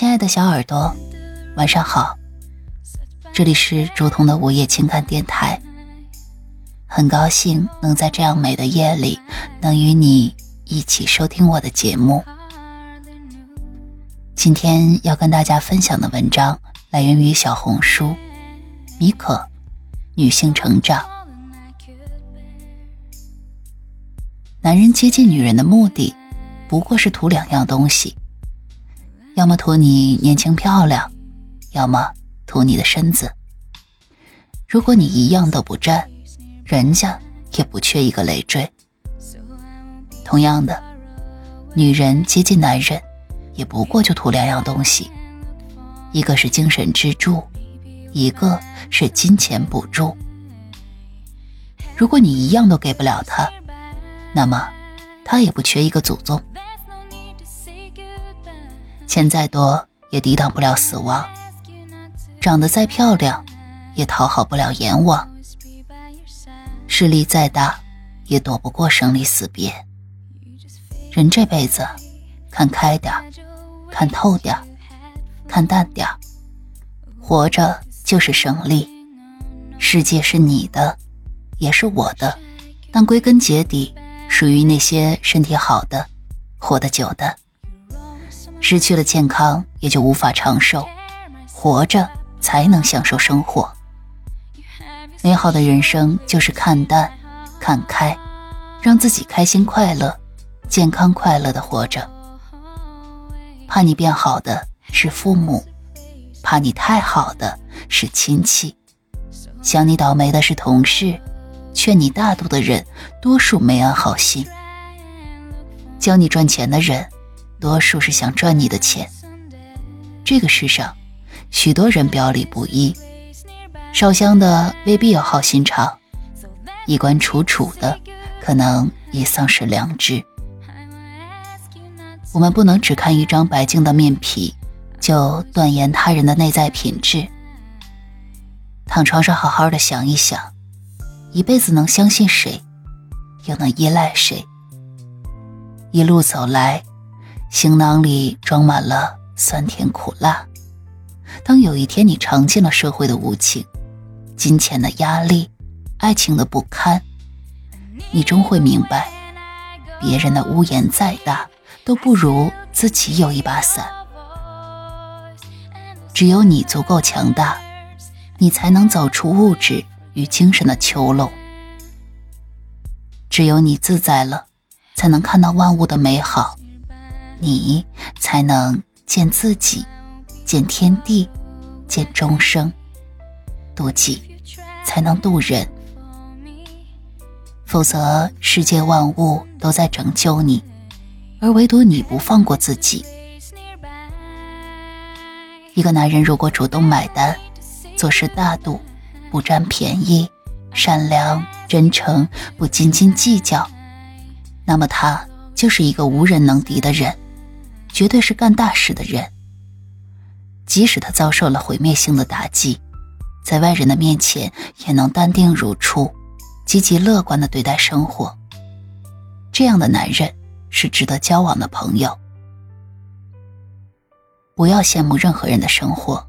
亲爱的小耳朵，晚上好，这里是竹筒的午夜情感电台。很高兴能在这样美的夜里，能与你一起收听我的节目。今天要跟大家分享的文章来源于小红书，米可，女性成长。男人接近女人的目的，不过是图两样东西。要么图你年轻漂亮，要么图你的身子。如果你一样都不占，人家也不缺一个累赘。同样的，女人接近男人，也不过就图两样东西：一个是精神支柱，一个是金钱补助。如果你一样都给不了他，那么他也不缺一个祖宗。钱再多也抵挡不了死亡，长得再漂亮也讨好不了阎王，势力再大也躲不过生离死别。人这辈子，看开点看透点看淡点活着就是胜利。世界是你的，也是我的，但归根结底，属于那些身体好的、活得久的。失去了健康，也就无法长寿。活着才能享受生活。美好的人生就是看淡、看开，让自己开心快乐、健康快乐的活着。怕你变好的是父母，怕你太好的是亲戚，想你倒霉的是同事，劝你大度的人多数没安好心，教你赚钱的人。多数是想赚你的钱。这个世上，许多人表里不一，烧香的未必有好心肠，衣冠楚楚的可能已丧失良知。我们不能只看一张白净的面皮，就断言他人的内在品质。躺床上好好的想一想，一辈子能相信谁，又能依赖谁？一路走来。行囊里装满了酸甜苦辣。当有一天你尝尽了社会的无情、金钱的压力、爱情的不堪，你终会明白，别人的屋檐再大，都不如自己有一把伞。只有你足够强大，你才能走出物质与精神的囚笼。只有你自在了，才能看到万物的美好。你才能见自己，见天地，见众生，渡己才能渡人。否则，世界万物都在拯救你，而唯独你不放过自己。一个男人如果主动买单，做事大度，不占便宜，善良真诚，不斤斤计较，那么他就是一个无人能敌的人。绝对是干大事的人。即使他遭受了毁灭性的打击，在外人的面前也能淡定如初，积极乐观的对待生活。这样的男人是值得交往的朋友。不要羡慕任何人的生活，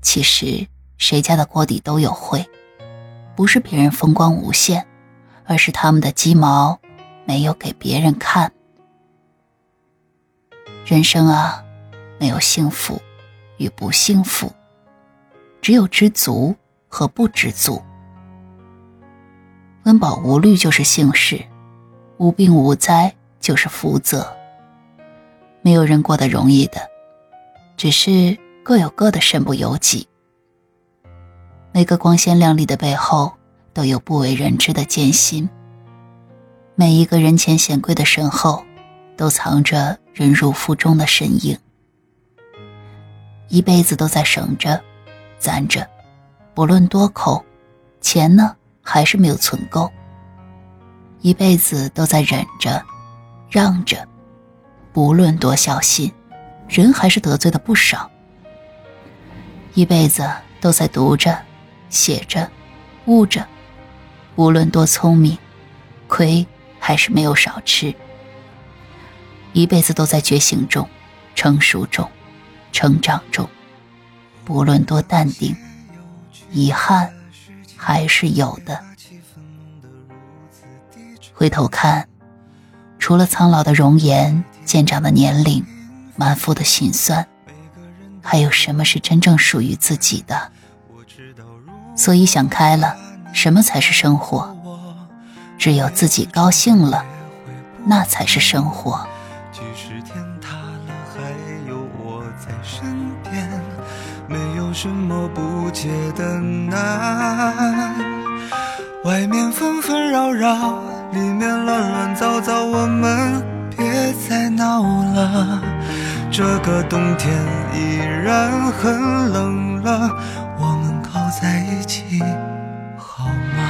其实谁家的锅底都有灰，不是别人风光无限，而是他们的鸡毛没有给别人看。人生啊，没有幸福与不幸福，只有知足和不知足。温饱无虑就是幸事，无病无灾就是福泽。没有人过得容易的，只是各有各的身不由己。每个光鲜亮丽的背后，都有不为人知的艰辛。每一个人前显贵的身后。都藏着忍辱负重的身影，一辈子都在省着、攒着，不论多抠，钱呢还是没有存够。一辈子都在忍着、让着，不论多小心，人还是得罪的不少。一辈子都在读着、写着、悟着，无论多聪明，亏还是没有少吃。一辈子都在觉醒中，成熟中，成长中，不论多淡定，遗憾还是有的。回头看，除了苍老的容颜、渐长的年龄、满腹的心酸，还有什么是真正属于自己的？所以想开了，什么才是生活？只有自己高兴了，那才是生活。有什么不解的难。外面纷纷扰扰，里面乱乱糟糟，我们别再闹了。这个冬天依然很冷了，我们靠在一起好吗。